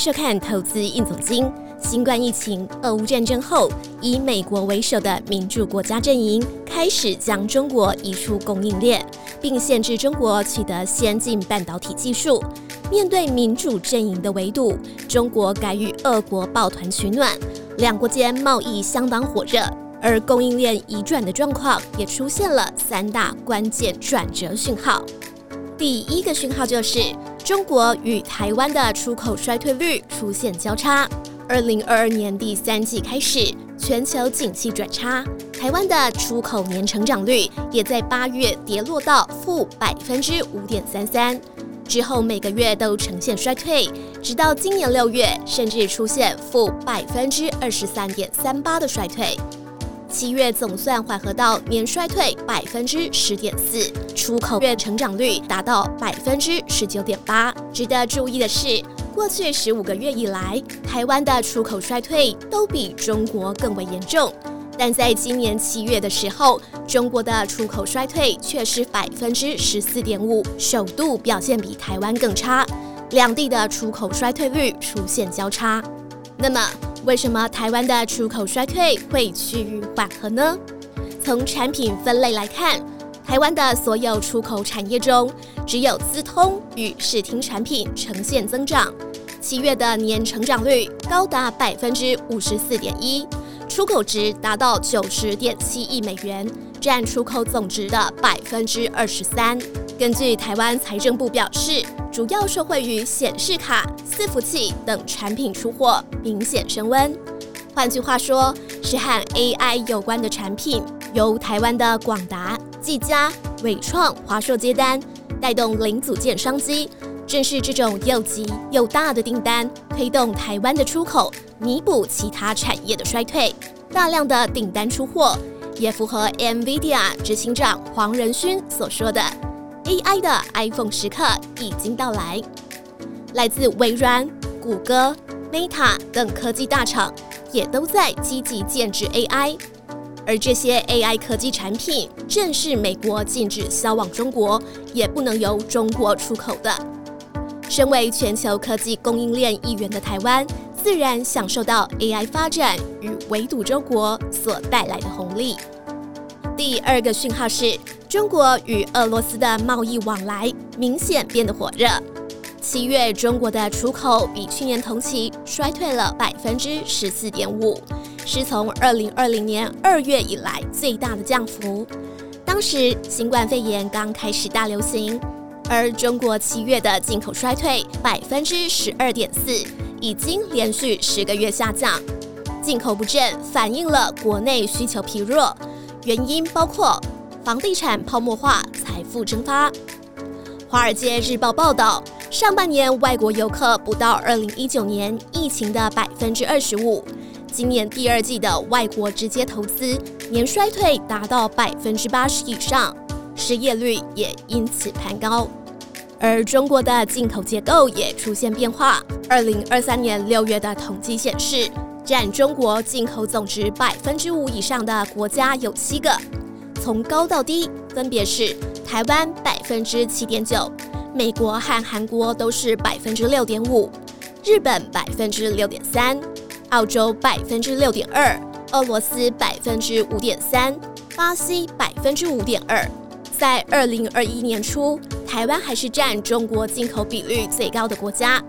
收看《投资应总经》。新冠疫情、俄乌战争后，以美国为首的民主国家阵营开始将中国移出供应链，并限制中国取得先进半导体技术。面对民主阵营的围堵，中国改与俄国抱团取暖，两国间贸易相当火热，而供应链移转的状况也出现了三大关键转折讯号。第一个讯号就是中国与台湾的出口衰退率出现交叉。二零二二年第三季开始，全球景气转差，台湾的出口年成长率也在八月跌落到负百分之五点三三，之后每个月都呈现衰退，直到今年六月，甚至出现负百分之二十三点三八的衰退。七月总算缓和到年衰退百分之十点四，出口月成长率达到百分之十九点八。值得注意的是。过去十五个月以来，台湾的出口衰退都比中国更为严重。但在今年七月的时候，中国的出口衰退却是百分之十四点五，首度表现比台湾更差。两地的出口衰退率出现交叉。那么，为什么台湾的出口衰退会趋于缓和呢？从产品分类来看。台湾的所有出口产业中，只有资通与视听产品呈现增长。七月的年成长率高达百分之五十四点一，出口值达到九十点七亿美元，占出口总值的百分之二十三。根据台湾财政部表示，主要受惠于显示卡、伺服器等产品出货明显升温。换句话说，是和 AI 有关的产品，由台湾的广达。技嘉、伟创、华硕接单，带动零组件商机。正是这种又急又大的订单，推动台湾的出口，弥补其他产业的衰退。大量的订单出货，也符合 NVIDIA 执行长黄仁勋所说的：“AI 的 iPhone 时刻已经到来。”来自微软、谷歌、Meta 等科技大厂，也都在积极建制 AI。而这些 AI 科技产品正是美国禁止销往中国，也不能由中国出口的。身为全球科技供应链一员的台湾，自然享受到 AI 发展与围堵中国所带来的红利。第二个讯号是中国与俄罗斯的贸易往来明显变得火热。七月中国的出口比去年同期衰退了百分之十四点五。是从二零二零年二月以来最大的降幅。当时新冠肺炎刚开始大流行，而中国七月的进口衰退百分之十二点四，已经连续十个月下降。进口不振反映了国内需求疲弱，原因包括房地产泡沫化、财富蒸发。华尔街日报报道，上半年外国游客不到二零一九年疫情的百分之二十五。今年第二季的外国直接投资年衰退达到百分之八十以上，失业率也因此攀高。而中国的进口结构也出现变化。二零二三年六月的统计显示，占中国进口总值百分之五以上的国家有七个，从高到低分别是台湾百分之七点九，美国和韩国都是百分之六点五，日本百分之六点三。澳洲百分之六点二，俄罗斯百分之五点三，巴西百分之五点二。在二零二一年初，台湾还是占中国进口比率最高的国家，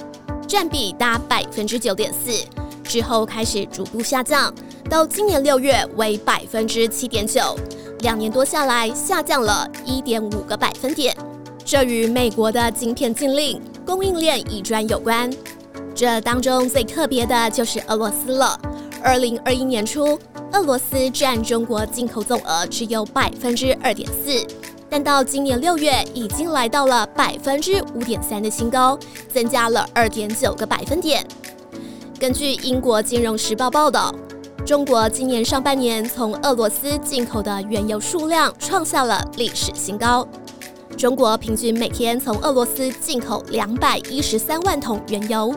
占比达百分之九点四。之后开始逐步下降，到今年六月为百分之七点九，两年多下来下降了一点五个百分点。这与美国的晶片禁令、供应链移转有关。这当中最特别的就是俄罗斯了。二零二一年初，俄罗斯占中国进口总额只有百分之二点四，但到今年六月已经来到了百分之五点三的新高，增加了二点九个百分点。根据英国金融时报报道，中国今年上半年从俄罗斯进口的原油数量创下了历史新高。中国平均每天从俄罗斯进口两百一十三万桶原油。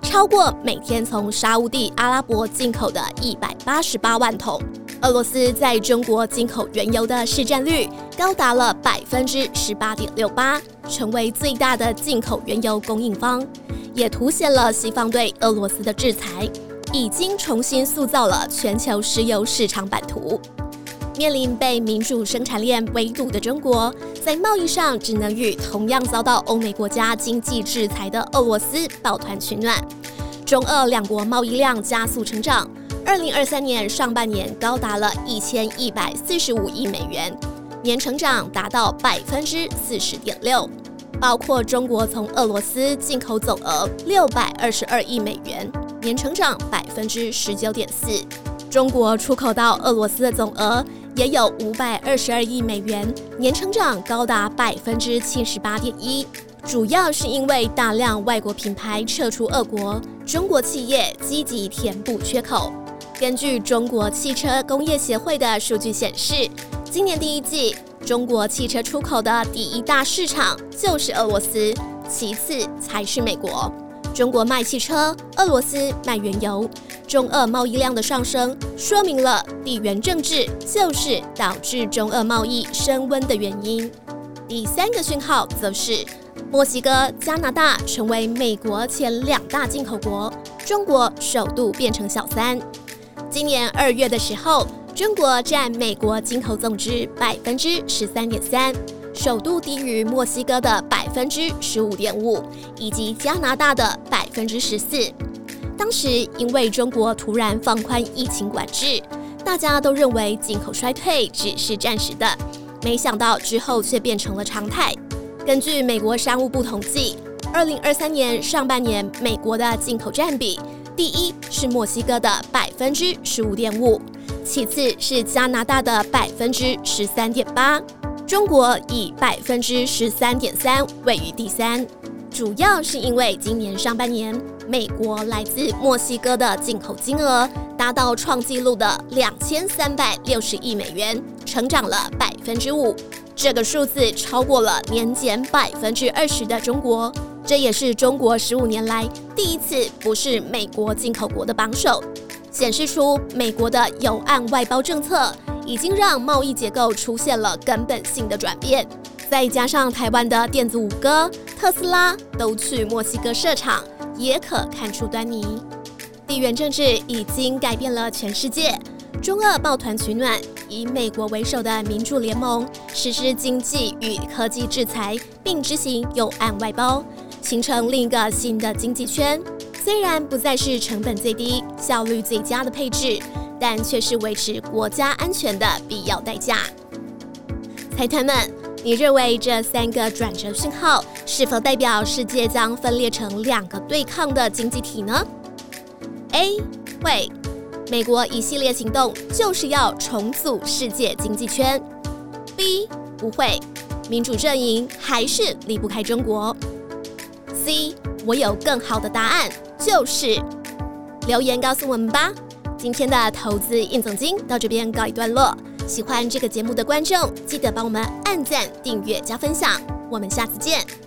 超过每天从沙地阿拉伯进口的一百八十八万桶，俄罗斯在中国进口原油的市占率高达了百分之十八点六八，成为最大的进口原油供应方，也凸显了西方对俄罗斯的制裁已经重新塑造了全球石油市场版图。面临被民主生产链围堵的中国，在贸易上只能与同样遭到欧美国家经济制裁的俄罗斯抱团取暖。中俄两国贸易量加速成长。二零二三年上半年高达了一千一百四十五亿美元，年成长达到百分之四十点六。包括中国从俄罗斯进口总额六百二十二亿美元，年成长百分之十九点四。中国出口到俄罗斯的总额也有五百二十二亿美元，年成长高达百分之七十八点一。主要是因为大量外国品牌撤出俄国，中国企业积极填补缺口。根据中国汽车工业协会的数据显示，今年第一季中国汽车出口的第一大市场就是俄罗斯，其次才是美国。中国卖汽车，俄罗斯卖原油，中俄贸易量的上升，说明了地缘政治就是导致中俄贸易升温的原因。第三个讯号则是墨西哥、加拿大成为美国前两大进口国，中国首度变成小三。今年二月的时候，中国占美国进口总值百分之十三点三，首度低于墨西哥的百分之十五点五，以及加拿大的百分之十四。当时因为中国突然放宽疫情管制，大家都认为进口衰退只是暂时的，没想到之后却变成了常态。根据美国商务部统计，二零二三年上半年美国的进口占比。第一是墨西哥的百分之十五点五，其次是加拿大的百分之十三点八，中国以百分之十三点三位于第三。主要是因为今年上半年，美国来自墨西哥的进口金额达到创纪录的两千三百六十亿美元，成长了百分之五，这个数字超过了年减百分之二十的中国。这也是中国十五年来第一次不是美国进口国的榜首，显示出美国的有岸外包政策已经让贸易结构出现了根本性的转变。再加上台湾的电子五哥特斯拉都去墨西哥设厂，也可看出端倪。地缘政治已经改变了全世界，中俄抱团取暖，以美国为首的民主联盟实施经济与科技制裁，并执行有岸外包。形成另一个新的经济圈，虽然不再是成本最低、效率最佳的配置，但却是维持国家安全的必要代价。财团们，你认为这三个转折讯号是否代表世界将分裂成两个对抗的经济体呢？A 会，美国一系列行动就是要重组世界经济圈。B 不会，民主阵营还是离不开中国。C，我有更好的答案，就是留言告诉我们吧。今天的投资应总金到这边告一段落。喜欢这个节目的观众，记得帮我们按赞、订阅、加分享。我们下次见。